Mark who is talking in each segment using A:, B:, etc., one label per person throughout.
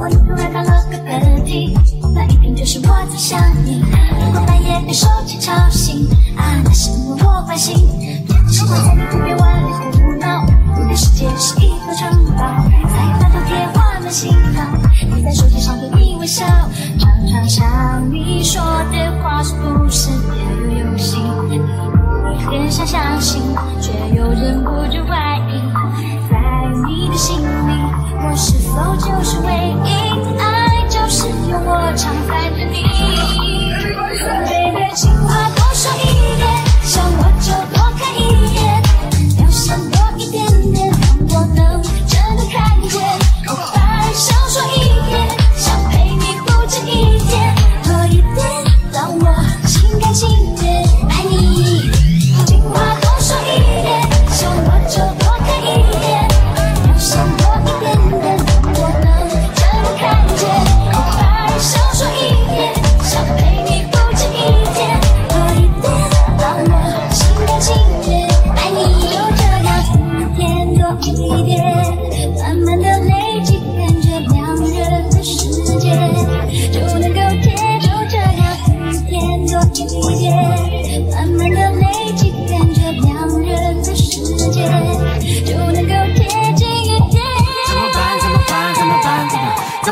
A: 我突然打了个喷嚏，那一定就是我在想你。如果半夜被手机吵醒，啊，那是因为我关心。喜欢在你耳边玩里胡闹，你的世界是一座城堡，在大头贴画满心号，你在手机上对你微笑，常常想你说的话是不是唯一？爱就是有我常
B: 在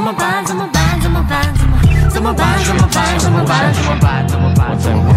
B: 怎么办？怎么办？怎么办？怎么怎么办？怎么办？怎么办？怎么办？怎么办？怎么办？